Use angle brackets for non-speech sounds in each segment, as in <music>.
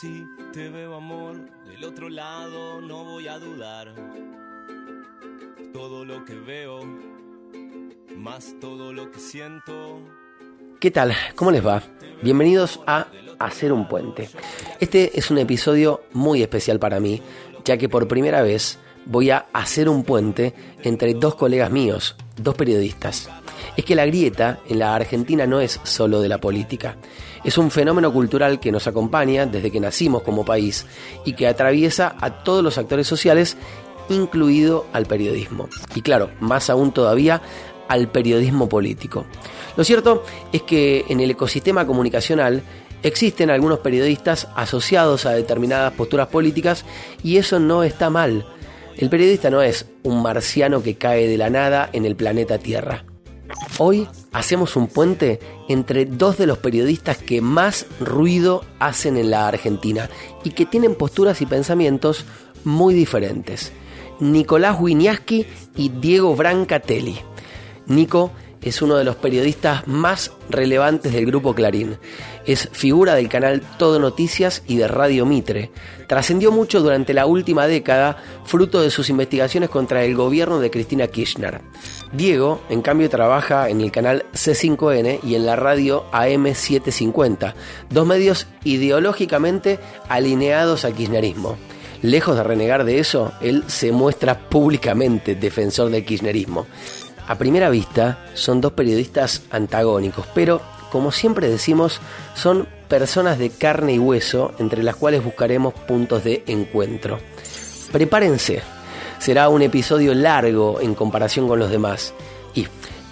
Si te veo amor del otro lado, no voy a dudar. Todo lo que veo, más todo lo que siento. ¿Qué tal? ¿Cómo les va? Bienvenidos a Hacer un Puente. Este es un episodio muy especial para mí, ya que por primera vez voy a hacer un puente entre dos colegas míos, dos periodistas. Es que la grieta en la Argentina no es solo de la política. Es un fenómeno cultural que nos acompaña desde que nacimos como país y que atraviesa a todos los actores sociales, incluido al periodismo. Y claro, más aún todavía al periodismo político. Lo cierto es que en el ecosistema comunicacional existen algunos periodistas asociados a determinadas posturas políticas y eso no está mal. El periodista no es un marciano que cae de la nada en el planeta Tierra. Hoy hacemos un puente entre dos de los periodistas que más ruido hacen en la Argentina y que tienen posturas y pensamientos muy diferentes. Nicolás Winiaski y Diego Brancatelli. Nico es uno de los periodistas más relevantes del grupo Clarín. Es figura del canal Todo Noticias y de Radio Mitre. Trascendió mucho durante la última década, fruto de sus investigaciones contra el gobierno de Cristina Kirchner. Diego, en cambio, trabaja en el canal C5N y en la radio AM750, dos medios ideológicamente alineados al kirchnerismo. Lejos de renegar de eso, él se muestra públicamente defensor del kirchnerismo. A primera vista son dos periodistas antagónicos, pero como siempre decimos, son personas de carne y hueso entre las cuales buscaremos puntos de encuentro. Prepárense, será un episodio largo en comparación con los demás. Y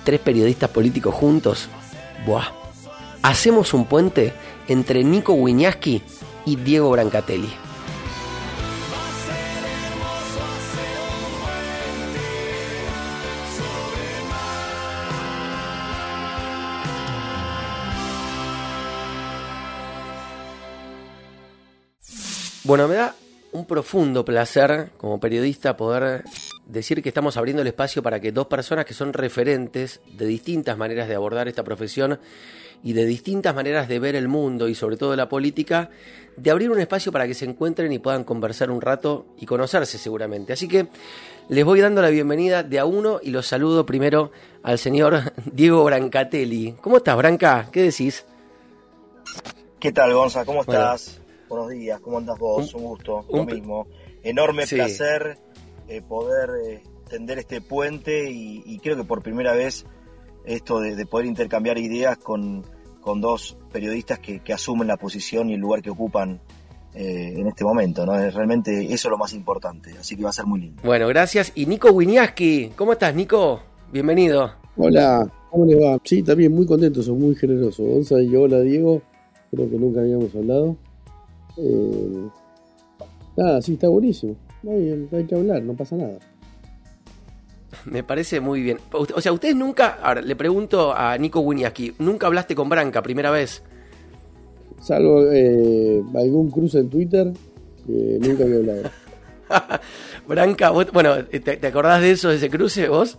tres periodistas políticos juntos, ¡buah! Hacemos un puente entre Nico Wiñaski y Diego Brancatelli. Bueno, me da un profundo placer como periodista poder decir que estamos abriendo el espacio para que dos personas que son referentes de distintas maneras de abordar esta profesión y de distintas maneras de ver el mundo y sobre todo la política, de abrir un espacio para que se encuentren y puedan conversar un rato y conocerse seguramente. Así que les voy dando la bienvenida de a uno y los saludo primero al señor <laughs> Diego Brancatelli. ¿Cómo estás, Branca? ¿Qué decís? ¿Qué tal, Gonza? ¿Cómo estás? Buenos días, ¿cómo andas vos? Un, gusto, lo mismo. Enorme placer eh, poder eh, tender este puente y, creo que por primera vez esto de, poder intercambiar ideas con, con dos periodistas que, asumen la posición y el lugar que ocupan eh, en este momento, ¿no? Es realmente eso es lo más importante, así que va a ser muy lindo. Bueno, gracias. Y Nico Winiaski, ¿cómo estás, Nico? Bienvenido. Hola, ¿cómo le va? Sí, también muy contento, son muy generoso. Gonza y hola, Diego, creo que nunca habíamos hablado. Eh, nada, sí, está buenísimo. No hay, hay, que hablar, no pasa nada. Me parece muy bien. O sea, ustedes nunca, ahora le pregunto a Nico Winiaski, ¿nunca hablaste con Branca primera vez? Salvo eh, algún cruce en Twitter, que nunca había hablado. <laughs> Branca, bueno, ¿te, acordás de eso, de ese cruce vos?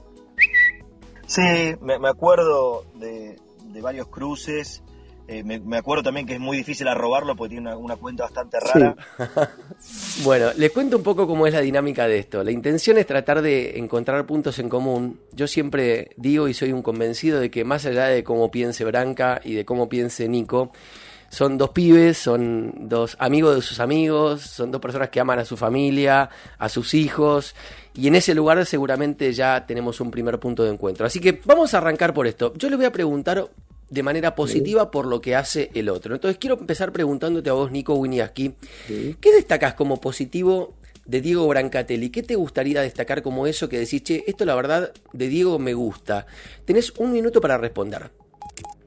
Sí, me, acuerdo de, de varios cruces. Eh, me, acuerdo también que es muy difícil arrobarlo porque tiene una, cuenta bastante rara. <laughs> bueno, les cuento un poco cómo es la dinámica de esto. La intención es tratar de encontrar puntos en común. Yo siempre digo y soy un convencido de que más allá de cómo piense Branca y de cómo piense Nico, son dos pibes, son dos amigos de sus amigos, son dos personas que aman a su familia, a sus hijos, y en ese lugar seguramente ya tenemos un primer punto de encuentro. Así que vamos a arrancar por esto. Yo le voy a preguntar de manera positiva por lo que hace el otro. Entonces quiero empezar preguntándote a vos, Nico Winiaski, ¿qué destacás como positivo de Diego Brancatelli? ¿Qué te gustaría destacar como eso que decís, che, esto la verdad de Diego me gusta? Tenés un minuto para responder.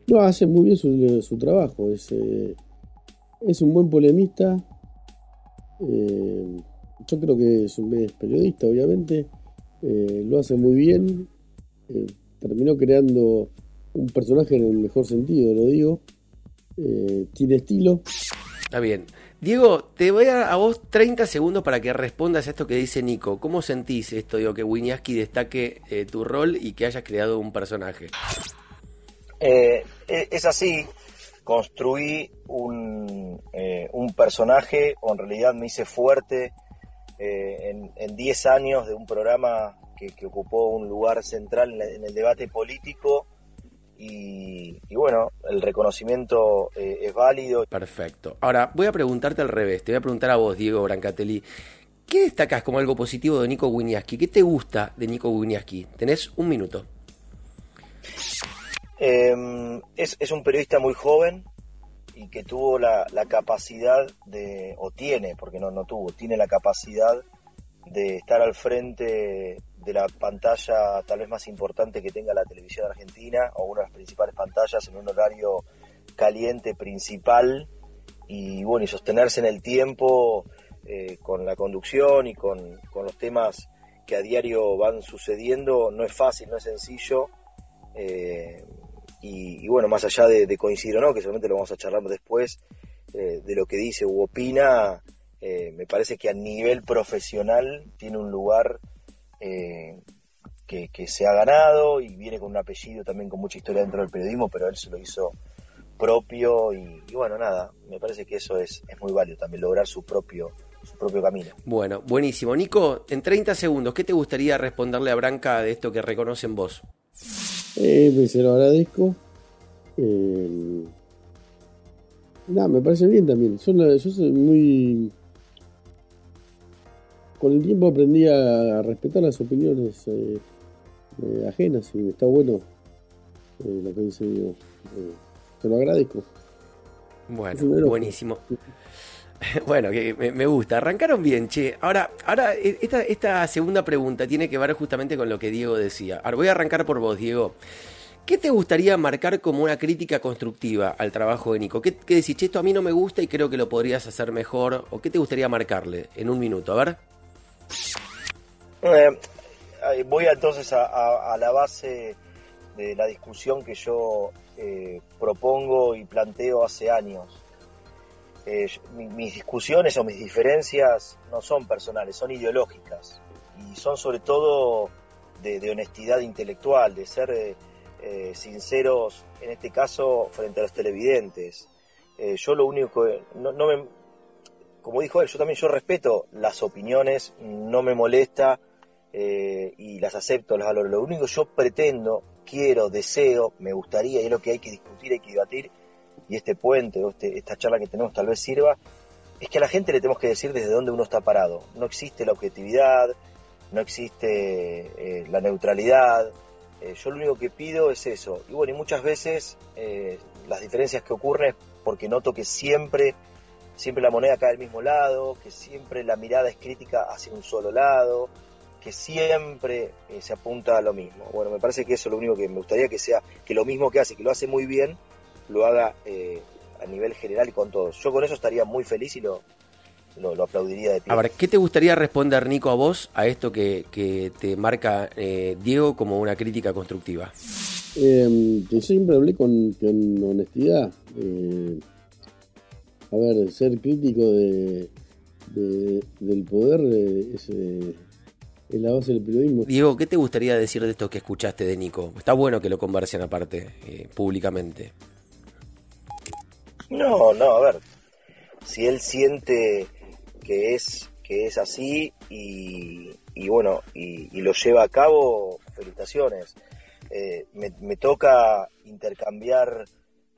No, hace muy bien su, trabajo, es, eh, es un buen polemista, eh, yo creo que es un periodista, obviamente, eh, lo hace muy bien, terminó creando un personaje en el mejor sentido, lo digo. Eh, tiene estilo. Está bien. Diego, te voy a, a vos 30 segundos para que respondas a esto que dice Nico. ¿Cómo sentís esto, digo, que Winiaski destaque eh, tu rol y que hayas creado un personaje? Eh, es así. construí un, eh, un, personaje, o en realidad me hice fuerte eh, en 10 años de un programa que, ocupó un lugar central en, el debate político. Y, bueno, el reconocimiento eh, es válido. Perfecto. Ahora, voy a preguntarte al revés. Te voy a preguntar a vos, Diego Brancatelli. ¿Qué destacas como algo positivo de Nico Winiaski? ¿Qué te gusta de Nico Winiaski? Tenés un minuto. Em, es, un periodista muy joven y que tuvo la, capacidad de, o tiene, porque no, no tuvo, tiene la capacidad de estar al frente de la pantalla tal vez más importante que tenga la televisión argentina o una de las principales pantallas en un horario caliente principal y bueno y sostenerse en el tiempo eh, con la conducción y con, los temas que a diario van sucediendo no es fácil no es sencillo eh, y, bueno, más allá de, coincidir o no, que seguramente lo vamos a charlar después, eh, de lo que dice u opina, me parece que a nivel profesional tiene un lugar eh, que, se ha ganado y viene con un apellido también con mucha historia dentro del periodismo, pero él se lo hizo propio y, bueno, nada, me parece que eso es, es muy válido también, lograr su propio, su propio camino. Bueno, buenísimo. Nico, en 30 segundos, ¿qué te gustaría responderle a Branca de esto que reconocen vos? Eh, pues, se lo agradezco. Eh, nada, me parece bien también. yo soy muy. Con el tiempo aprendí a respetar las opiniones eh, eh, ajenas y está bueno lo que dice Diego. te lo agradezco. Bueno, buenísimo. <laughs> Bueno, que me, gusta. Arrancaron bien, che. Ahora, ahora e, esta, esta segunda pregunta tiene que ver justamente con lo que Diego decía. Ahora voy a arrancar por vos, Diego. ¿Qué te gustaría marcar como una crítica constructiva al trabajo de Nico? ¿Qué, qué decís? esto a mí no me gusta y creo que lo podrías hacer mejor. ¿O qué te gustaría marcarle en un minuto? A ver. Eh, voy entonces a, la base de la discusión que yo eh, propongo y planteo hace años. Eh, mis discusiones o mis diferencias no son personales, son ideológicas y son sobre todo de, honestidad intelectual, de ser eh, eh, sinceros, en este caso, frente a los televidentes. yo lo único que, no, me, como dijo él, yo también yo respeto las opiniones, no me molesta y las acepto, las valoro. Lo único que yo pretendo, quiero, deseo, me gustaría, y es lo que hay que discutir, hay que debatir, y este puente o este, esta charla que tenemos tal vez sirva, es que a la gente le tenemos que decir desde dónde uno está parado. No existe la objetividad, no existe eh, la neutralidad. Eh, yo lo único que pido es eso. Y bueno, y muchas veces eh, las diferencias que ocurren es porque noto que siempre, siempre la moneda cae al mismo lado, que siempre la mirada es crítica hacia un solo lado, que siempre se apunta a lo mismo. Bueno, me parece que eso es lo único que me gustaría que sea, que lo mismo que hace, que lo hace muy bien, lo haga eh, a nivel general y con todos. Yo con eso estaría muy feliz y lo, lo, aplaudiría de pie. A ver, ¿qué te gustaría responder, Nico, a vos, a esto que, que te marca eh, Diego como una crítica constructiva? Eh, que siempre hablé con, honestidad. Eh, a ver, ser crítico de, del poder es, es, la base del periodismo. Diego, ¿qué te gustaría decir de esto que escuchaste de Nico? Está bueno que lo conversen aparte, públicamente. No, no, a ver, si él siente que es, que es así y, bueno, y, lo lleva a cabo, felicitaciones. Eh, me, toca intercambiar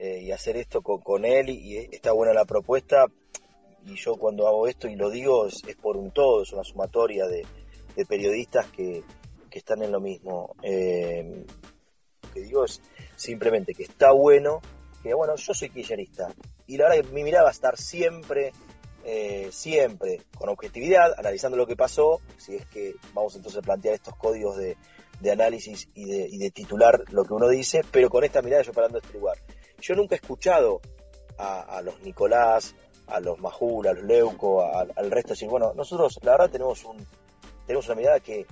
eh, y hacer esto con, él y, está buena la propuesta y yo cuando hago esto y lo digo es, por un todo, es una sumatoria de, periodistas que, que, están en lo mismo. Eh, lo que digo es simplemente que está bueno que bueno, yo soy kirchnerista y la verdad que mi mirada va a estar siempre, eh, siempre con objetividad, analizando lo que pasó, si es que vamos entonces a plantear estos códigos de, análisis y de, titular lo que uno dice, pero con esta mirada yo parando este lugar. Yo nunca he escuchado a, los Nicolás, a los Majul, a los Leuco, al resto, decir, bueno, nosotros la verdad tenemos un tenemos una mirada que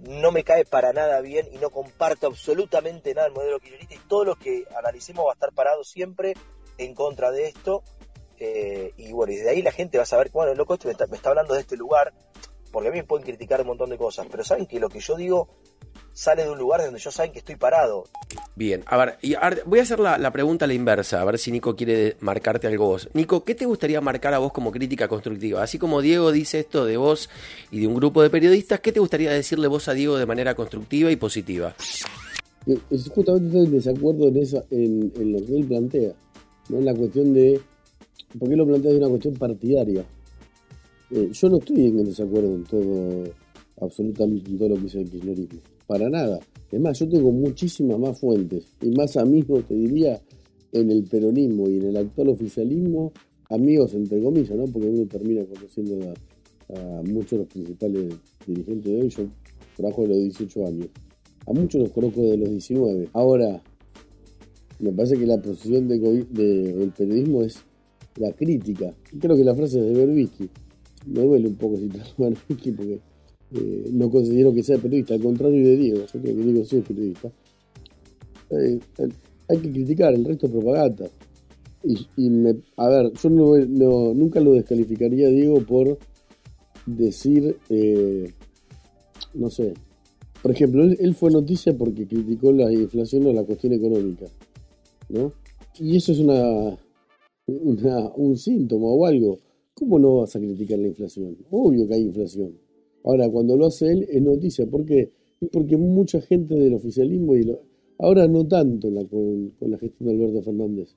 no me cae para nada bien y no comparto absolutamente nada del modelo kirchnerista y todo lo que analicemos va a estar parado siempre en contra de esto. Eh, y bueno, y desde ahí la gente va a saber, bueno, loco, este me está, hablando de este lugar, porque a mí me pueden criticar un montón de cosas, pero saben que lo que yo digo sale de un lugar donde yo saben que estoy parado. Bien, a ver, y voy a hacer la, pregunta a la inversa, a ver si Nico quiere marcarte algo vos. Nico, ¿qué te gustaría marcar a vos como crítica constructiva? Así como Diego dice esto de vos y de un grupo de periodistas, ¿qué te gustaría decirle vos a Diego de manera constructiva y positiva? Es justamente estoy en desacuerdo en, eso, en, lo que él plantea, ¿no? en la cuestión de, ¿por qué lo plantea de una cuestión partidaria? Eh, yo no estoy en desacuerdo en todo, absolutamente en todo lo que dice el kirchnerismo para nada. Es más, yo tengo muchísimas más fuentes y más amigos, te diría, en el peronismo y en el actual oficialismo, amigos entre comillas, ¿no? Porque uno termina conociendo a, muchos de los principales dirigentes de hoy. Yo trabajo de los 18 años. A muchos los conozco de los 19. Ahora, me parece que la posición del periodismo es la crítica. Creo que la frase es de Berbisky. Me duele un poco citar <laughs> a Berbisky porque eh, no considero que sea periodista, al contrario de Diego, yo creo que Diego sí es periodista. Eh, eh, hay que criticar, el resto es propaganda. Y, me, a ver, yo no, nunca lo descalificaría Diego por decir, no sé, por ejemplo, él, fue noticia porque criticó la inflación o la cuestión económica, ¿no? Y eso es una, un síntoma o algo. ¿Cómo no vas a criticar la inflación? Obvio que hay inflación. Ahora, cuando lo hace él, es noticia. ¿Por qué? Porque mucha gente del oficialismo, y ahora no tanto con, la gestión de Alberto Fernández,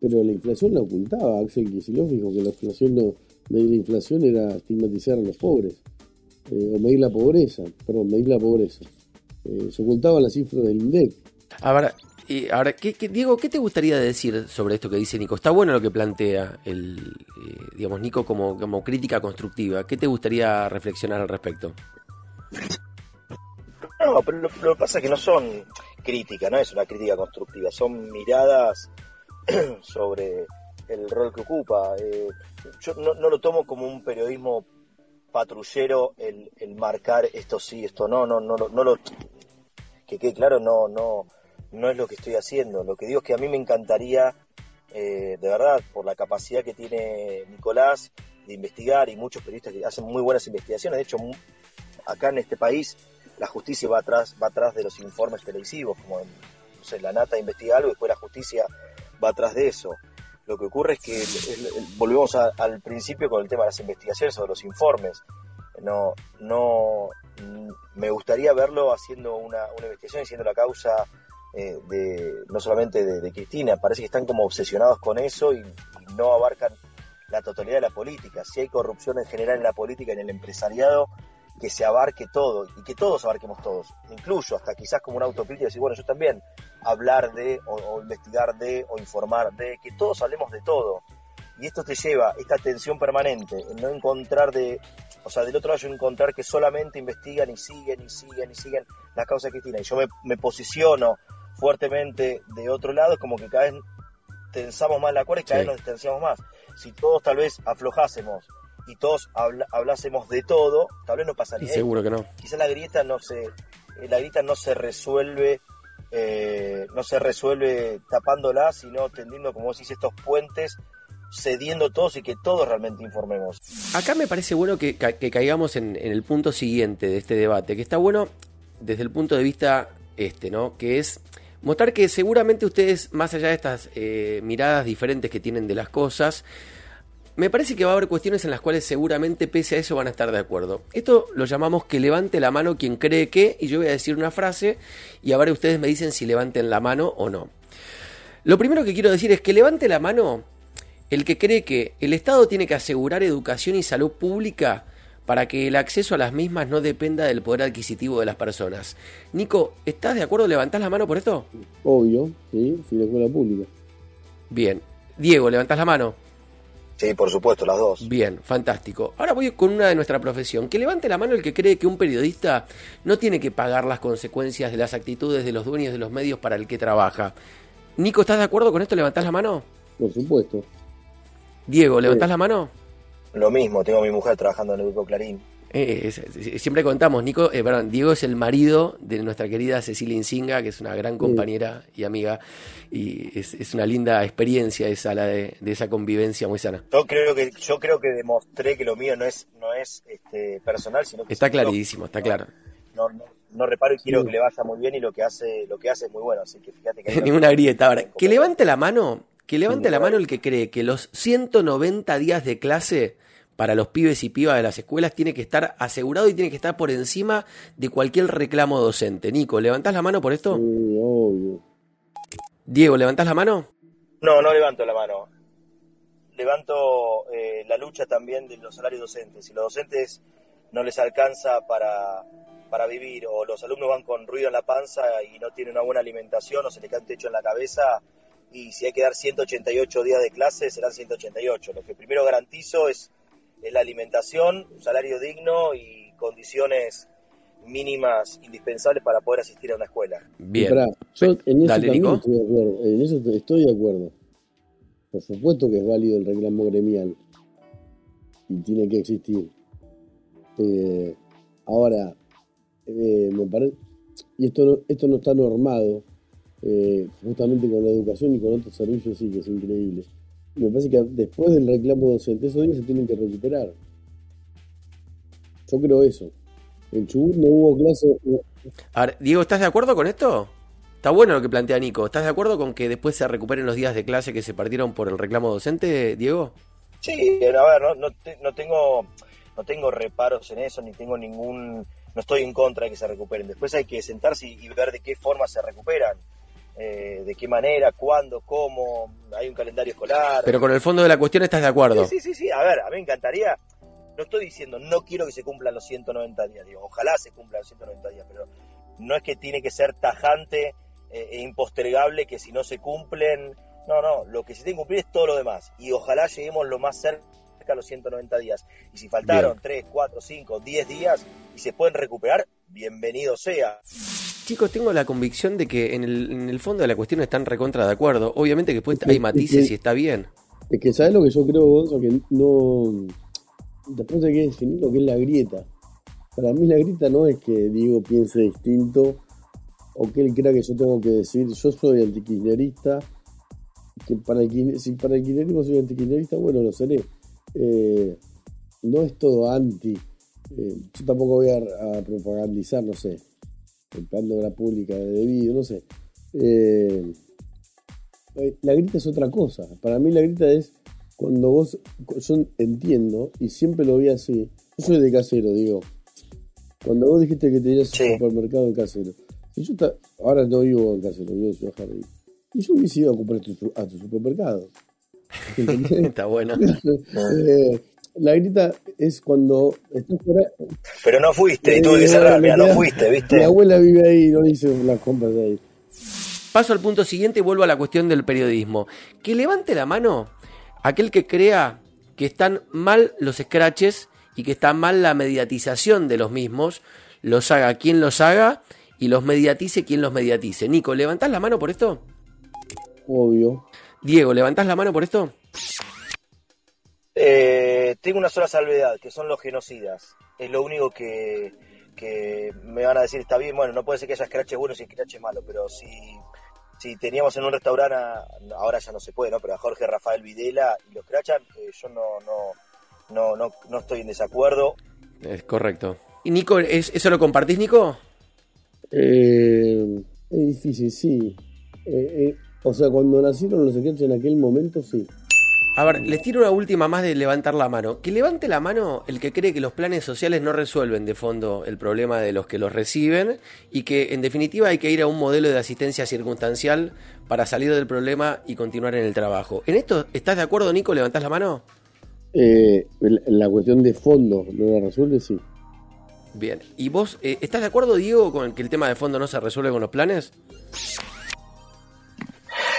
pero la inflación la ocultaba. Axel Kicillof dijo que la inflación no, medir la inflación era estigmatizar a los pobres, eh, o medir la pobreza, perdón, medir la pobreza. Eh, se ocultaba la cifra del INDEC. Ahora, ahora, ¿qué, Diego, ¿qué te gustaría decir sobre esto que dice Nico? Está bueno lo que plantea el, eh, digamos, Nico como, crítica constructiva. ¿Qué te gustaría reflexionar al respecto? No, pero lo, que pasa es que no son críticas, no es una crítica constructiva, son miradas <clears throat> sobre el rol que ocupa. Eh, yo no, lo tomo como un periodismo patrullero el, el marcar esto sí, esto no, no, no, no lo que quede claro, no, no, no es lo que estoy haciendo. Lo que digo es que a mí me encantaría, eh, de verdad, por la capacidad que tiene Nicolás de investigar y muchos periodistas que hacen muy buenas investigaciones. De hecho, acá en este país la justicia va atrás, va atrás de los informes televisivos, como no la nata investiga algo y después la justicia va atrás de eso. Lo que ocurre es que volvemos al principio con el tema de las investigaciones o de los informes. No, no, me gustaría verlo haciendo una, una investigación, diciendo la causa eh, de, no solamente de, Cristina, parece que están como obsesionados con eso y, no abarcan la totalidad de la política. Si hay corrupción en general en la política, en el empresariado, que se abarque todo y que todos abarquemos todos, incluyo hasta quizás como una autocrítica, decir, bueno, yo también hablar de, o, investigar de, o informar de, que todos hablemos de todo. Y esto te lleva, esta tensión permanente, en no encontrar de, o sea, del otro lado yo encontrar que solamente investigan y siguen y siguen y siguen las causas de Cristina. Y yo me posiciono fuertemente de otro lado, es como que cada vez tensamos más la cuerda y cada vez nos distanciamos más. Si todos tal vez aflojásemos y todos hablásemos de todo, tal vez no pasaría. seguro que no. Quizá la grieta no se, eh, la grieta no se resuelve, eh, no se resuelve tapándola, sino tendiendo, como vos estos puentes cediendo todos y que todos realmente informemos. Acá me parece bueno que, caigamos en, en, el punto siguiente de este debate, que está bueno desde el punto de vista este, ¿no? Que es mostrar que seguramente ustedes, más allá de estas eh, miradas diferentes que tienen de las cosas, me parece que va a haber cuestiones en las cuales seguramente pese a eso van a estar de acuerdo. Esto lo llamamos que levante la mano quien cree que, y yo voy a decir una frase y ahora ustedes me dicen si levanten la mano o no. Lo primero que quiero decir es que levante la mano el que cree que el Estado tiene que asegurar educación y salud pública para que el acceso a las mismas no dependa del poder adquisitivo de las personas. Nico, ¿estás de acuerdo? ¿Levantás la mano por esto? Obvio, sí, sí, de escuela pública. Bien. Diego, ¿levantás la mano? Sí, por supuesto, las dos. Bien, fantástico. Ahora voy con una de nuestra profesión. Que levante la mano el que cree que un periodista no tiene que pagar las consecuencias de las actitudes de los dueños de los medios para el que trabaja. Nico, ¿estás de acuerdo con esto? ¿Levantás la mano? Por supuesto. Diego, ¿levantás la mano? Lo mismo, tengo a mi mujer trabajando en el grupo Clarín. Eh, siempre contamos, Nico, eh, perdón, Diego es el marido de nuestra querida Cecilia Insinga, que es una gran compañera y amiga, y es, una linda experiencia esa la de, esa convivencia muy sana. Yo creo que yo creo que demostré que lo mío no es no es este, personal, sino que está clarísimo, está claro. No, no reparo y quiero que le vaya muy bien y lo que hace, lo que hace es muy bueno, así que fíjate que... <laughs> Ninguna grieta. Ahora, <laughs> que levante la mano, que levante la mano el que cree que los 190 días de clase para los pibes y pibas de las escuelas tiene que estar asegurado y tiene que estar por encima de cualquier reclamo docente. Nico, ¿levantás la mano por esto? Sí, obvio. Diego, ¿levantás la mano? No, no levanto la mano. Levanto eh, la lucha también de los salarios docentes. Si los docentes no les alcanza para, para vivir o los alumnos van con ruido en la panza y no tienen una buena alimentación o se les cae un techo en la cabeza y si hay que dar 188 días de clase serán 188. Lo que primero garantizo es la alimentación, un salario digno y condiciones mínimas indispensables para poder asistir a una escuela. Bien. yo en eso Dale, Nico. Estoy de acuerdo. En eso estoy de acuerdo. Por supuesto que es válido el reclamo gremial y tiene que existir. Eh, ahora, eh, me parece, y esto no, esto no está normado, eh, justamente con la educación y con otros servicios, sí que es increíble me parece que después del reclamo docente, esos días se tienen que recuperar. Yo creo eso. En Chubut no hubo clase. A ver, Diego, ¿estás de acuerdo con esto? Está bueno lo que plantea Nico. ¿Estás de acuerdo con que después se recuperen los días de clase que se partieron por el reclamo docente, Diego? Sí, a ver, no, no, tengo, no tengo reparos en eso, ni tengo ningún. No estoy en contra de que se recuperen. Después hay que sentarse y ver de qué forma se recuperan. Eh, de qué manera, cuándo, cómo, hay un calendario escolar. Pero con el fondo de la cuestión estás de acuerdo. Sí, sí, sí, a ver, a mí me encantaría, no estoy diciendo no quiero que se cumplan los 190 días, digo, ojalá se cumplan los 190 días, pero no es que tiene que ser tajante eh, e impostergable que si no se cumplen, no, no, lo que se tiene que cumplir es todo lo demás y ojalá lleguemos lo más cerca a los 190 días. Y si faltaron 3, 4, 5, 10 días y se pueden recuperar, bienvenido sea. Chicos, tengo la convicción de que en el, en el fondo de la cuestión están recontra de acuerdo. Obviamente que después hay matices y está bien. Es que, ¿sabes lo que yo creo, Gonzo? Que no. Después hay que definir lo que es la grieta. Para mí, la grieta no es que Diego piense distinto o que él crea que yo tengo que decir, yo soy antikirchnerista. Que para el, si para el kirchnerismo soy antikirchnerista, bueno, lo seré. Eh, no es todo anti. Eh, yo tampoco voy a propagandizar, no sé, el plan de obra pública de debido, no sé. Eh, la grita es otra cosa. Para mí la grita es cuando vos, yo entiendo, y siempre lo vi así, yo soy de casero, digo, cuando vos dijiste que tenías un supermercado en casero, y yo ahora no vivo en casero, vivo en Ciudad Jardín, y yo hubiese ido a comprar a tu supermercado. <laughs> Está bueno. <laughs> eh, la grita es cuando estás fuera. Pero no fuiste, y tuve que cerrar, mira, no fuiste, ¿viste? Mi abuela vive ahí, no hice las compras de ahí. Paso al punto siguiente y vuelvo a la cuestión del periodismo. Que levante la mano aquel que crea que están mal los scratches y que está mal la mediatización de los mismos, los haga quien los haga y los mediatice quien los mediatice. Nico, ¿levantás la mano por esto? Obvio. Diego, ¿levantás la mano por esto? Eh, tengo una sola salvedad, que son los genocidas. Es lo único que, me van a decir, está bien, bueno, no puede ser que haya scratches buenos y scratches malos, pero si, si teníamos en un restaurante, ahora ya no se puede, ¿no? Pero a Jorge Rafael Videla y los scratchan, eh, yo no, no, no, no, estoy en desacuerdo. Es correcto. ¿Y Nico, eso lo compartís, Nico? Eh, es difícil, sí. o sea, cuando nacieron los scratches en aquel momento, sí. A ver, les tiro una última más de levantar la mano. Que levante la mano el que cree que los planes sociales no resuelven de fondo el problema de los que los reciben y que en definitiva hay que ir a un modelo de asistencia circunstancial para salir del problema y continuar en el trabajo. ¿En esto estás de acuerdo, Nico? ¿Levantás la mano? Eh, la cuestión de fondo no la resuelve, sí. Bien. ¿Y vos eh, estás de acuerdo, Diego, con que el tema de fondo no se resuelve con los planes?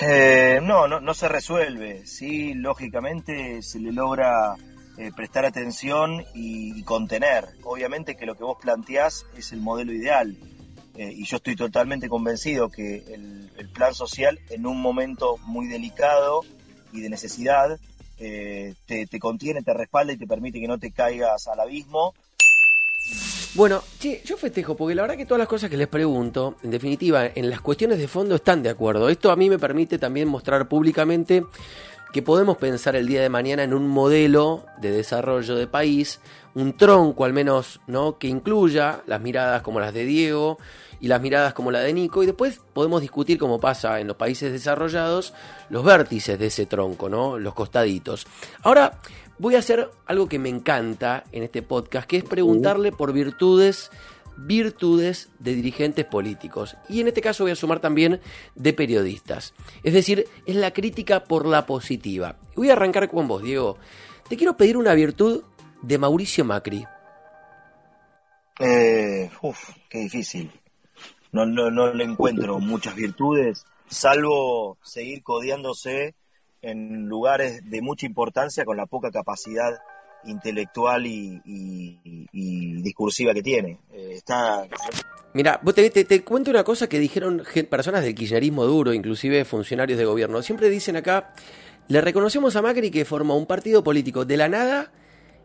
Eh, no, no, no se resuelve. Sí, lógicamente se le logra eh, prestar atención y, contener. Obviamente que lo que vos planteás es el modelo ideal. Eh, y yo estoy totalmente convencido que el, plan social en un momento muy delicado y de necesidad te, te contiene, te respalda y te permite que no te caigas al abismo bueno, che, yo festejo porque la verdad que todas las cosas que les pregunto, en definitiva, en las cuestiones de fondo están de acuerdo. Esto a mí me permite también mostrar públicamente que podemos pensar el día de mañana en un modelo de desarrollo de país, un tronco al menos, ¿no? Que incluya las miradas como las de Diego y las miradas como la de Nico, y después podemos discutir, como pasa en los países desarrollados, los vértices de ese tronco, ¿no? Los costaditos. Ahora voy a hacer algo que me encanta en este podcast, que es preguntarle por virtudes virtudes de dirigentes políticos. Y en este caso voy a sumar también de periodistas. Es decir, es la crítica por la positiva. Voy a arrancar con vos, Diego. Te quiero pedir una virtud de Mauricio Macri. Eh, uf, qué difícil. No, no, no le encuentro muchas virtudes, salvo seguir codiándose en lugares de mucha importancia con la poca capacidad intelectual y, discursiva que tiene. Eh, está... Mira, te, te, cuento una cosa que dijeron personas del kirchnerismo duro, inclusive funcionarios de gobierno. Siempre dicen acá, le reconocemos a Macri que formó un partido político de la nada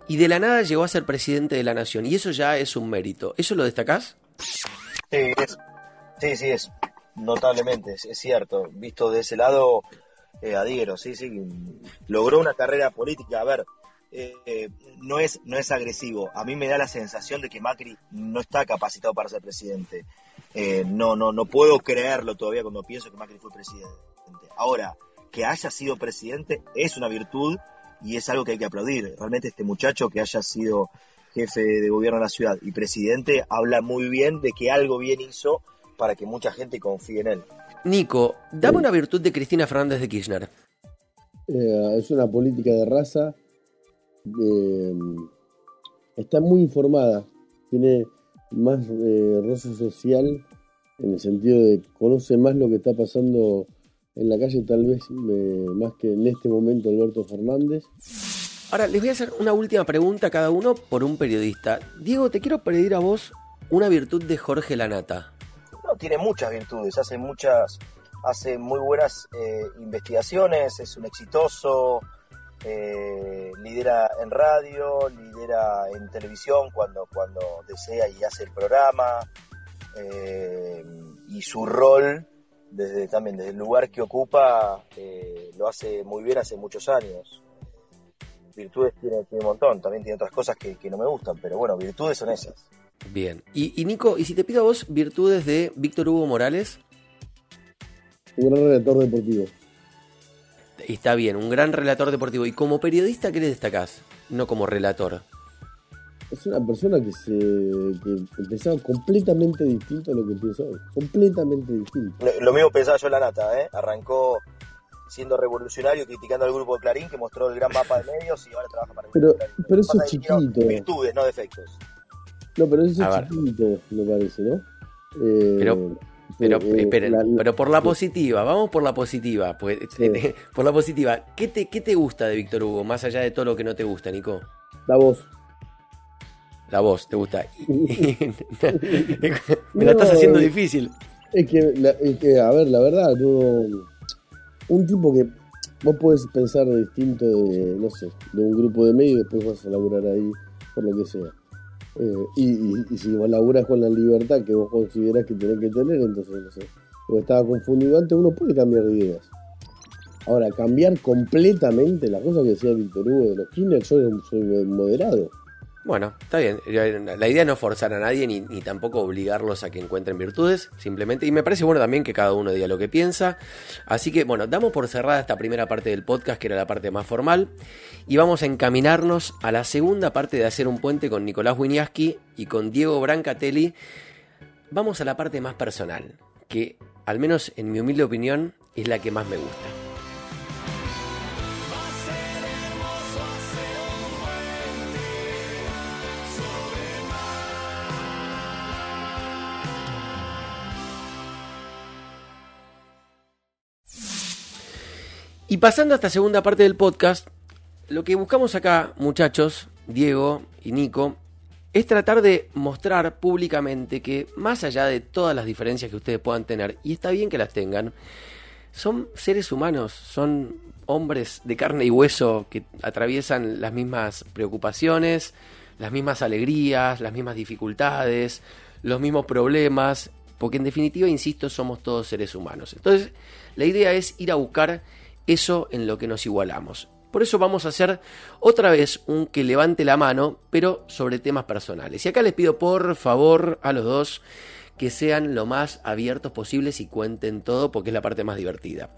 y de la nada llegó a ser presidente de la nación. Y eso ya es un mérito. ¿Eso lo destacás? Sí, sí, sí, es notablemente, es, cierto. Visto de ese lado, eh, sí, sí. Logró una carrera política. A ver, eh, no, es, no es agresivo. A mí me da la sensación de que Macri no está capacitado para ser presidente. Eh, no, no, no puedo creerlo todavía cuando pienso que Macri fue presidente. Ahora, que haya sido presidente es una virtud y es algo que hay que aplaudir. Realmente este muchacho que haya sido jefe de gobierno de la ciudad y presidente habla muy bien de que algo bien hizo para que mucha gente confíe en él. Nico, dame una virtud de Cristina Fernández de Kirchner. Eh, es una política de raza eh, está muy informada, tiene más eh, roce social en el sentido de conoce más lo que está pasando en la calle, tal vez más que en este momento Alberto Fernández. Ahora, les voy a hacer una última pregunta a cada uno por un periodista. Diego, te quiero pedir a vos una virtud de Jorge Lanata. Tiene muchas virtudes, hace muchas, hace muy buenas eh, investigaciones, es un exitoso, eh, lidera en radio, lidera en televisión cuando, cuando desea y hace el programa, eh, y su rol desde también desde el lugar que ocupa eh, lo hace muy bien hace muchos años. Virtudes tiene, un montón, también tiene otras cosas que, no me gustan, pero bueno, virtudes son esas. Bien. Y, y Nico, ¿y si te pido a vos virtudes de Víctor Hugo Morales? Un gran redactor deportivo está bien, un gran relator deportivo. ¿Y como periodista qué le destacás? No como relator. Es una persona que se que pensaba completamente distinto a lo que piensa hoy. Completamente distinto. Lo, mismo pensaba yo en la nata, ¿eh? Arrancó siendo revolucionario, criticando al grupo de Clarín, que mostró el gran mapa de medios y ahora trabaja para el pero, Pero eso es chiquito. Virtudes, no defectos. No, pero eso es chiquito, me parece, ¿no? Eh, pero pero, eh, pero por la positiva, vamos por la positiva. Pues, por la positiva, ¿qué te, ¿qué te gusta de Víctor Hugo, más allá de todo lo que no te gusta, Nico? La voz. La voz, ¿te gusta? <laughs> <laughs> Me la estás haciendo difícil. Es que, a ver, la verdad, un tipo que vos puedes pensar distinto de, no sé, de un grupo de medios y después vas a laburar ahí por lo que sea. Eh, y, si vos laburas con la libertad que vos considerás que tenés que tener, entonces no sé. Porque estaba confundido antes, uno puede cambiar de ideas. Ahora, cambiar completamente las cosas que decía Víctor Hugo de los Kinders, yo soy moderado. Bueno, está bien. La idea es no forzar a nadie ni, tampoco obligarlos a que encuentren virtudes, simplemente. Y me parece bueno también que cada uno diga lo que piensa. Así que, bueno, damos por cerrada esta primera parte del podcast, que era la parte más formal. Y vamos a encaminarnos a la segunda parte de hacer un puente con Nicolás Winiaski y con Diego Brancatelli. Vamos a la parte más personal, que al menos en mi humilde opinión es la que más me gusta. Y pasando a esta segunda parte del podcast, lo que buscamos acá, muchachos, Diego y Nico, es tratar de mostrar públicamente que más allá de todas las diferencias que ustedes puedan tener, y está bien que las tengan, son seres humanos, son hombres de carne y hueso que atraviesan las mismas preocupaciones, las mismas alegrías, las mismas dificultades, los mismos problemas, porque en definitiva, insisto, somos todos seres humanos. Entonces, la idea es ir a buscar eso en lo que nos igualamos. Por eso vamos a hacer otra vez un que levante la mano, pero sobre temas personales. Y acá les pido por favor a los dos que sean lo más abiertos posibles y cuenten todo porque es la parte más divertida.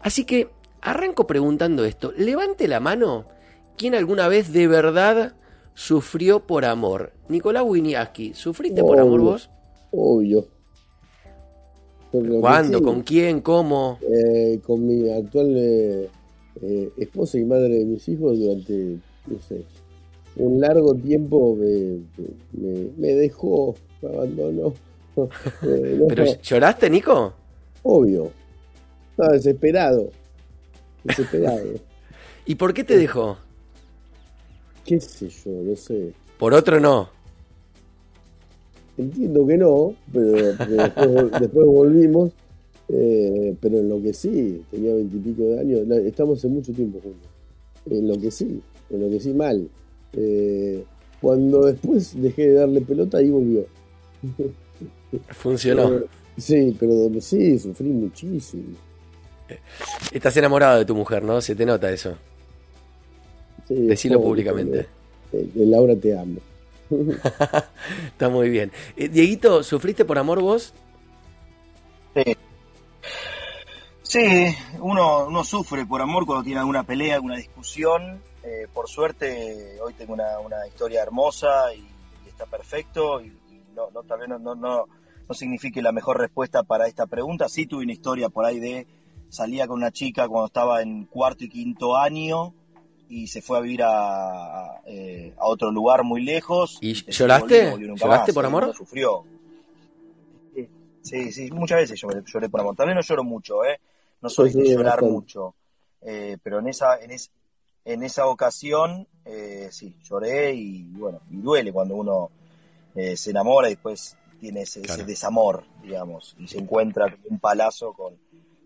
Así que arranco preguntando esto. Levante la mano quien alguna vez de verdad sufrió por amor. Nicolás Winiaski, ¿sufriste por amor vos? Obvio. ¿Cuándo? ¿Con quién? ¿Cómo? Eh, con mi actual eh, eh, esposa y madre de mis hijos durante, no sé, un largo tiempo me, dejó, me abandonó. <laughs> ¿Pero lloraste, Nico? Obvio. Estaba desesperado. Desesperado. <laughs> ¿Y por qué te dejó? ¿Qué sé yo? No sé. Por otro no. Entiendo que no, pero, <laughs> después, volvimos. Eh, pero en lo que sí, tenía veintipico de años, estamos hace mucho tiempo juntos. En lo que sí, en lo que sí mal. Eh, cuando después dejé de darle pelota, ahí volvió. <laughs> Funcionó. Eh, sí, pero sí, sufrí muchísimo. Estás enamorado de tu mujer, ¿no? Se te nota eso. Decilo públicamente. Eh, Laura te amo. <laughs> Está muy bien. Eh, Dieguito, ¿sufriste por amor vos? Sí. Uno, uno sufre por amor cuando tiene alguna pelea, alguna discusión. Eh, por suerte, hoy tengo una, una historia hermosa y, está perfecto. Y, no, no, tal vez no, no, no, no signifique la mejor respuesta para esta pregunta. Sí tuve una historia por ahí de salía con una chica cuando estaba en cuarto y quinto año y se fue a vivir a, eh, a otro lugar muy lejos. ¿Y lloraste? ¿Lloraste por amor? sufrió. Sí, sí, muchas veces lloré, lloré, por amor. Tal vez no lloro mucho, ¿eh? No soy de llorar mucho. Eh, pero en esa, en, en esa ocasión, eh, sí, lloré y bueno, y duele cuando uno eh, se enamora y después tiene ese, ese, desamor, digamos, y se encuentra un palazo con,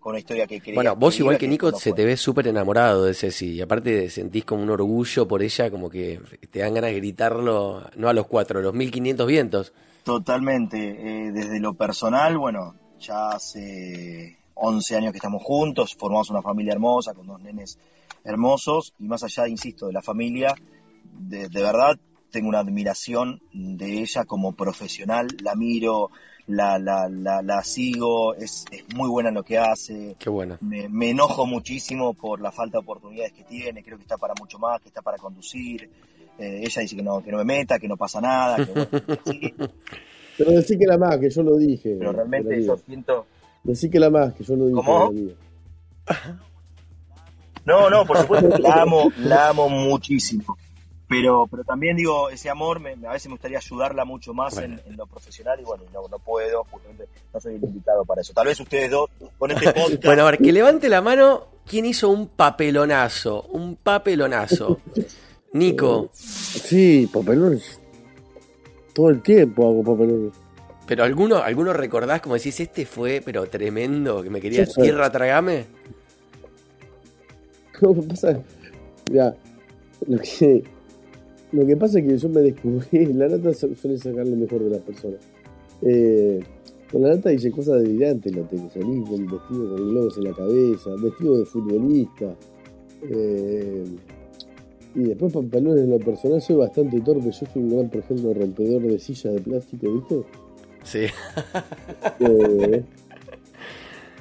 con una historia que quería. Bueno, vos igual que Nico se te ve súper enamorado de Ceci y aparte sentís como un orgullo por ella, como que te dan ganas de gritarlo, no a los cuatro, a los 1500 vientos. Totalmente, eh, desde lo personal, bueno, ya hace 11 años que estamos juntos, formamos una familia hermosa con dos nenes hermosos y más allá, insisto, de la familia, de, de verdad tengo una admiración de ella como profesional, la miro, la, la, la, sigo, es, es, muy buena en lo que hace. Qué buena. Me, enojo muchísimo por la falta de oportunidades que tiene, creo que está para mucho más, que está para conducir. Eh, ella dice que no, que no me meta, que no pasa nada. <laughs> Pero decí que la más, que yo lo dije. Pero realmente yo siento... Decí que la más, que yo lo dije. ¿Cómo? No, no, por supuesto, la amo, la amo muchísimo pero, pero también digo, ese amor me, a veces me gustaría ayudarla mucho más en, lo profesional y bueno, no, no puedo, justamente no soy el invitado para eso. Tal vez ustedes dos con este <laughs> podcast. bueno, a ver, que levante la mano quién hizo un papelonazo, un papelonazo. Nico. Sí, papelones. Todo el tiempo hago papelones. Pero alguno, alguno recordás como decís, este fue, pero tremendo, que me quería tierra tragame. ¿Cómo <laughs> pasa? Ya, lo que lo que pasa es que yo me descubrí, <laughs> la nata suele sacar lo mejor de las personas. Eh, con la nata dice cosas delirantes la tengo, salí con vestido con globos en la cabeza, vestido de futbolista. Eh, y después pantalones en lo personal soy bastante torpe, yo soy un gran, por ejemplo, rompedor de sillas de plástico, ¿viste? Sí. <laughs> Eh,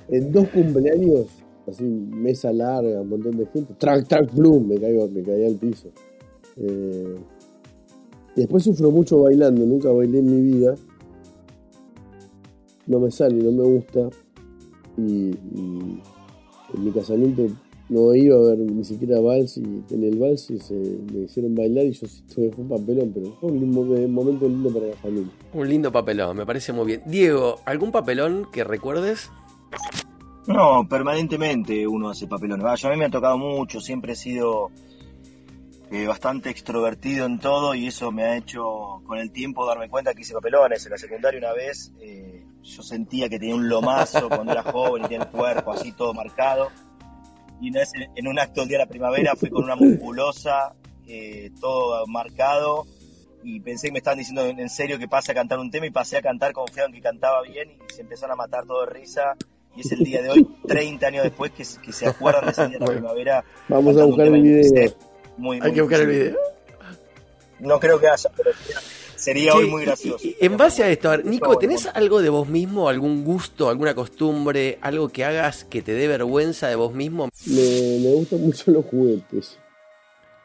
en dos cumpleaños, así, mesa larga, un montón de gente, track, track, bloom, me caigo, me caía al piso. Eh, y después sufro mucho bailando, nunca bailé en mi vida. No me sale, no me gusta. Y, en mi casamiento no iba a ver ni siquiera vals y en el vals se, me hicieron bailar y yo fue un papelón, pero fue un lindo, momento lindo para la familia. Un lindo papelón, me parece muy bien. Diego, ¿algún papelón que recuerdes? No, permanentemente uno hace papelones. a mí me ha tocado mucho, siempre he sido eh, bastante extrovertido en todo y eso me ha hecho con el tiempo darme cuenta que hice papelones. En la secundaria una vez eh, yo sentía que tenía un lomazo <laughs> cuando era joven y tenía el cuerpo así todo marcado. Y una vez en un acto el día de la primavera fui con una musculosa, eh, todo marcado y pensé que me estaban diciendo en serio que pase a cantar un tema y pasé a cantar confiado en que cantaba bien y se empezaron a matar todo de risa y es el día de hoy, 30 años después, que, que se acuerdan de ese día de la <laughs> primavera. Vamos a buscar el video. Hay que buscar el video. No creo que haya, pero sería hoy muy gracioso. en base a esto, Nico, ¿tenés algo de vos mismo, algún gusto, alguna costumbre, algo que hagas que te dé vergüenza de vos mismo? Me, me gustan mucho los juguetes.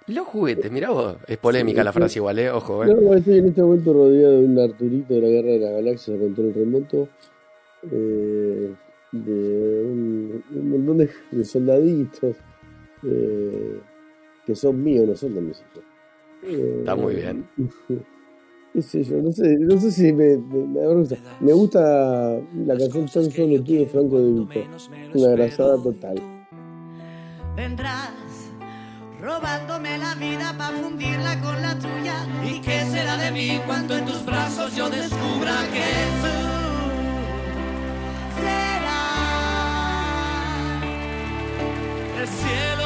Los juguetes, mira vos, es polémica la frase igual, ¿eh? Ojo, ¿eh? No, estoy en este momento rodeado de un Arturito de la Guerra de la Galaxia a control remoto, eh, de un, montón de, soldaditos eh, que son míos, no son de mis hijos. Está muy bien. <laughs> ¿Qué sé yo? No sé, no sé si me, me, me, me gusta la canción Tan Solo Tú de Franco de Vito. Una grasada total. Vendrás robándome la vida para fundirla con la tuya. ¿Y qué será de mí cuando en tus brazos yo descubra que tú serás el cielo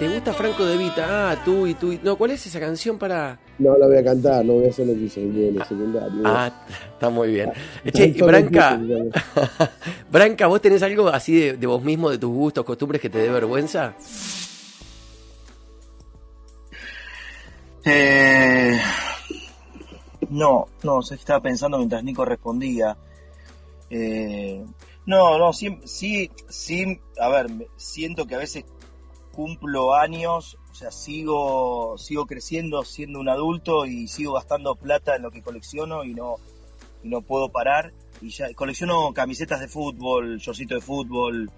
¿Te gusta Franco de Vita? Ah, tú y tú. No, ¿cuál es esa canción para.? No la voy a cantar, no voy a hacer lo que hice en el secundario. Ah, <laughs> está muy bien. Che, Branca, <laughs> Branca, ¿vos tenés algo así de, de, vos mismo, de tus gustos, costumbres que te dé vergüenza? Eh, no, no, se estaba pensando mientras Nico respondía. Eh, no, no, sí, sí, sí, a ver, siento que a veces cumplo años, o sea, sigo, sigo creciendo siendo un adulto y sigo gastando plata en lo que colecciono y no, y no puedo parar. Y ya colecciono camisetas de fútbol, shortcito de fútbol,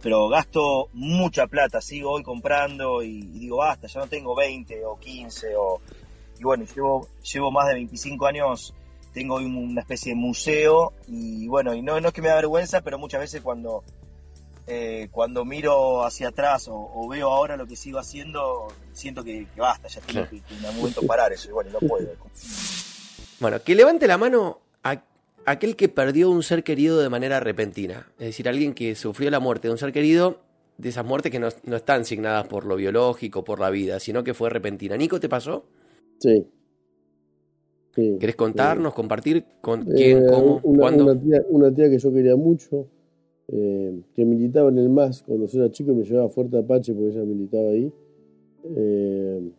pero gasto mucha plata, sigo hoy comprando y, digo, basta, ya no tengo 20 o 15 o... Y bueno, llevo, llevo más de 25 años, tengo una especie de museo y bueno, y no, no es que me da vergüenza, pero muchas veces cuando, eh, cuando miro hacia atrás o, veo ahora lo que sigo haciendo, siento que, basta, ya tengo que, en algún momento parar eso y bueno, no puedo. Bueno, que levante la mano a aquel que perdió un ser querido de manera repentina. Es decir, alguien que sufrió la muerte de un ser querido, de esas muertes que no, están asignadas por lo biológico, por la vida, sino que fue repentina. ¿Nico te pasó? Sí. sí ¿Querés contarnos, compartir con quién, eh, cómo, una, cuándo? Una tía, que yo quería mucho, eh, que militaba en el MAS cuando yo era chico y me llevaba Fuerte Apache porque ella militaba ahí. Eh,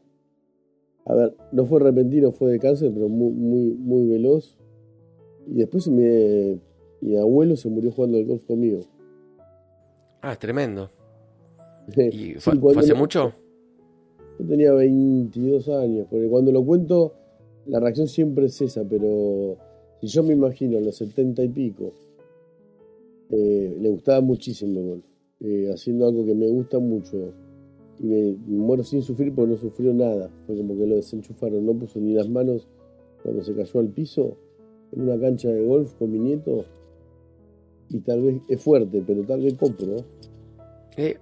a ver, no fue repentino, fue de cáncer, pero muy, muy, muy veloz. Y después mi abuelo se murió jugando al golf conmigo. Ah, es tremendo. <laughs> ¿Y fue, hace mucho? Yo tenía 22 años, porque cuando lo cuento, la reacción siempre es esa, pero si yo me imagino a los 70 y pico, eh, le gustaba muchísimo el golf, eh, haciendo algo que me gusta mucho, y me, muero sin sufrir porque no sufrió nada, fue como que lo desenchufaron, no puso ni las manos cuando se cayó al piso, en una cancha de golf con mi nieto. Y tal vez es fuerte, pero tal vez compro. Eh,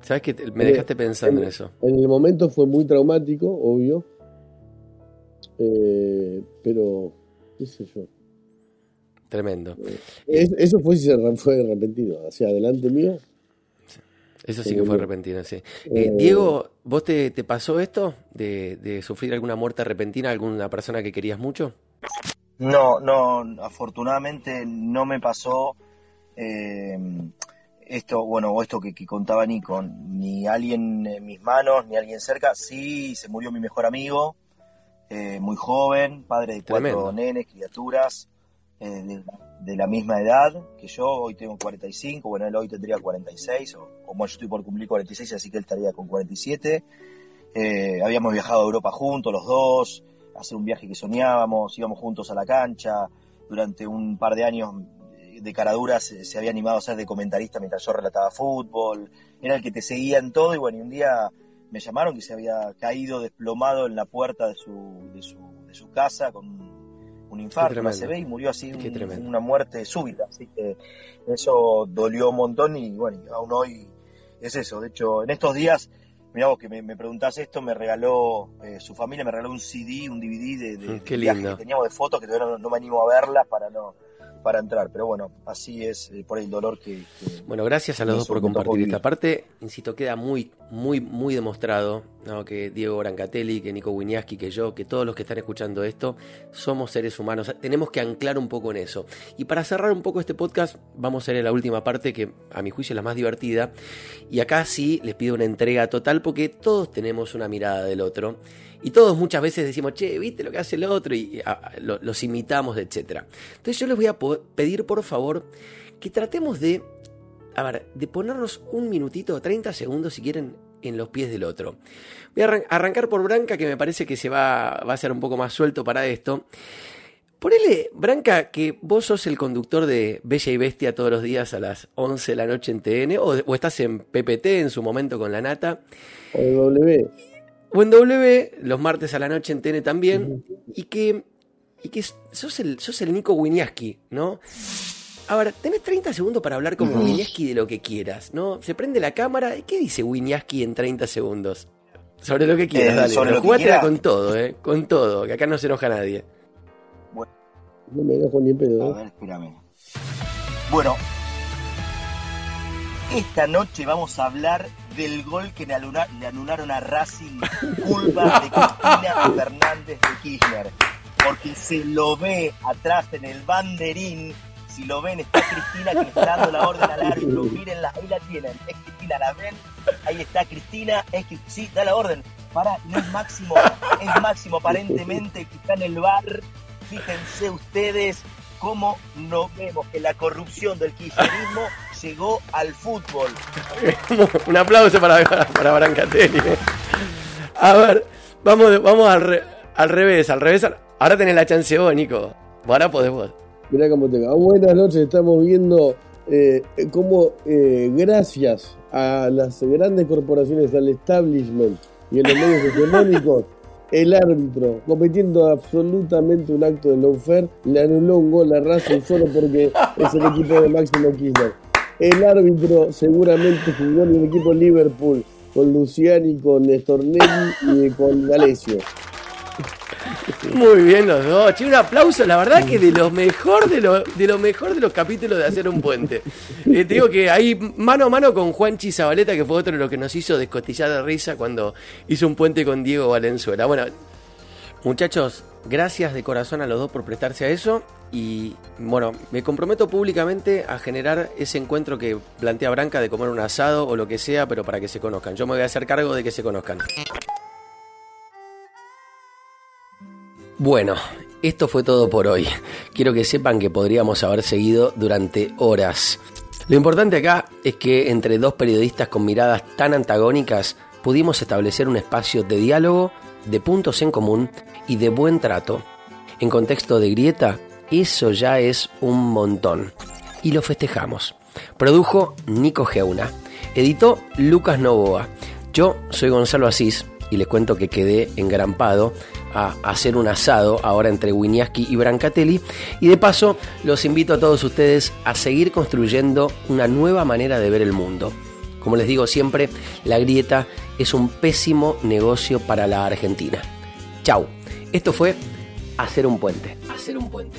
Sabes que me dejaste pensando en, eso. En el momento fue muy traumático, obvio, eh, pero qué sé yo. Tremendo. Eh, eso fue, fue repentino, hacia adelante mío. Eso sí que fue repentino, sí. Eh, Diego, ¿vos te, te pasó esto de, de, sufrir alguna muerte repentina, alguna persona que querías mucho? No, no, afortunadamente no me pasó eh, esto, bueno, esto que, contaba Nico, ni alguien en mis manos, ni alguien cerca. Sí, se murió mi mejor amigo, eh, muy joven, padre de cuatro nenes, criaturas, eh, de, la misma edad que yo. Hoy tengo 45, bueno, él hoy tendría 46, o como yo estoy por cumplir 46, así que él estaría con 47. habíamos viajado a Europa juntos, los dos hacer un viaje que soñábamos, íbamos juntos a la cancha, durante un par de años de caraduras se había animado a ser de comentarista mientras yo relataba fútbol, era el que te seguía en todo y bueno, y un día me llamaron que se había caído desplomado en la puerta de su, de su, de su casa con un infarto, una CB y murió así, una muerte súbita, así que eso dolió un montón y bueno, aún hoy es eso, de hecho en estos días Mirá vos que me, me preguntás esto, me regaló, eh, su familia me regaló un CD, un DVD de, de, mm, que teníamos de fotos que todavía no, me animo a verlas para no para entrar, pero bueno, así es eh, por el dolor que, Bueno, gracias a los dos por compartir esta parte, insisto, queda muy, muy, muy demostrado ¿no? que Diego Brancatelli, que Nico Winiaski, que yo, que todos los que están escuchando esto, somos seres humanos. Tenemos que anclar un poco en eso. Y para cerrar un poco este podcast, vamos a ir a la última parte, que a mi juicio es la más divertida. Y acá sí les pido una entrega total, porque todos tenemos una mirada del otro. Y todos muchas veces decimos, che, ¿viste lo que hace el otro? Y los imitamos, etc. Entonces yo les voy a pedir, por favor, que tratemos de, a ver, de ponernos un minutito, 30 segundos si quieren, en los pies del otro. Voy a arrancar por Branca, que me parece que se va, va a ser un poco más suelto para esto. Ponele, Branca, que vos sos el conductor de Bella y Bestia todos los días a las 11 de la noche en TN, o, estás en PPT en su momento con la nata. O W. En W, los martes a la noche en TN también, y que, y que sos, el, sos el Nico Winiaski, ¿no? Ahora, tenés 30 segundos para hablar con Winiaski de lo que quieras, ¿no? Se prende la cámara. ¿Qué dice Winiaski en 30 segundos? Sobre lo que quieras, eh, dale. Pero con todo, ¿eh? Con todo, que acá no se enoja nadie. Bueno. No me enojo ni pedo. A ver, espérame. Bueno, esta noche vamos a hablar del gol que le, anularon a Racing, culpa de Cristina Fernández de Kirchner. Porque se lo ve atrás en el banderín si lo ven, está Cristina que está dando la orden al árbitro. Mírenla, ahí la tienen. Es Cristina, la ven. Ahí está Cristina. Es que sí, da la orden. Para, no es máximo. Es máximo aparentemente que está en el bar. Fíjense ustedes cómo no vemos que la corrupción del kirchnerismo llegó al fútbol. <laughs> Un aplauso para, para, Brancatelli. Eh. A ver, vamos, vamos al, al revés, al revés. Ahora tenés la chance vos, Nico. Ahora podés vos. Mirá cómo te va. Buenas noches, estamos viendo eh, cómo eh, gracias a las grandes corporaciones, al establishment y a los medios hegemónicos, <laughs> el árbitro, cometiendo absolutamente un acto de lawfare, le anuló un gol a Racing solo porque es el equipo de Máximo Kirchner. El árbitro seguramente jugó en el equipo Liverpool con Luciani, con Stornelli y con Galesio. Muy bien los dos. un aplauso, la verdad que de lo mejor de de mejor de los capítulos de hacer un puente. Eh, te digo que ahí mano a mano con Juanchi Zabaleta, que fue otro de los que nos hizo descostillar de risa cuando hizo un puente con Diego Valenzuela. Bueno, muchachos, gracias de corazón a los dos por prestarse a eso. Y bueno, me comprometo públicamente a generar ese encuentro que plantea Branca de comer un asado o lo que sea, pero para que se conozcan. Yo me voy a hacer cargo de que se conozcan. Bueno, esto fue todo por hoy. Quiero que sepan que podríamos haber seguido durante horas. Lo importante acá es que entre dos periodistas con miradas tan antagónicas pudimos establecer un espacio de diálogo, de puntos en común y de buen trato. En contexto de grieta, eso ya es un montón. Y lo festejamos. Produjo Nico Geuna. Editó Lucas Novoa. Yo soy Gonzalo Asís y les cuento que quedé engrampado a hacer un asado ahora entre Winiaski y Brancatelli. Y de paso, los invito a todos ustedes a seguir construyendo una nueva manera de ver el mundo. Como les digo siempre, la grieta es un pésimo negocio para la Argentina. Chau. Esto fue Hacer un puente. Hacer un puente.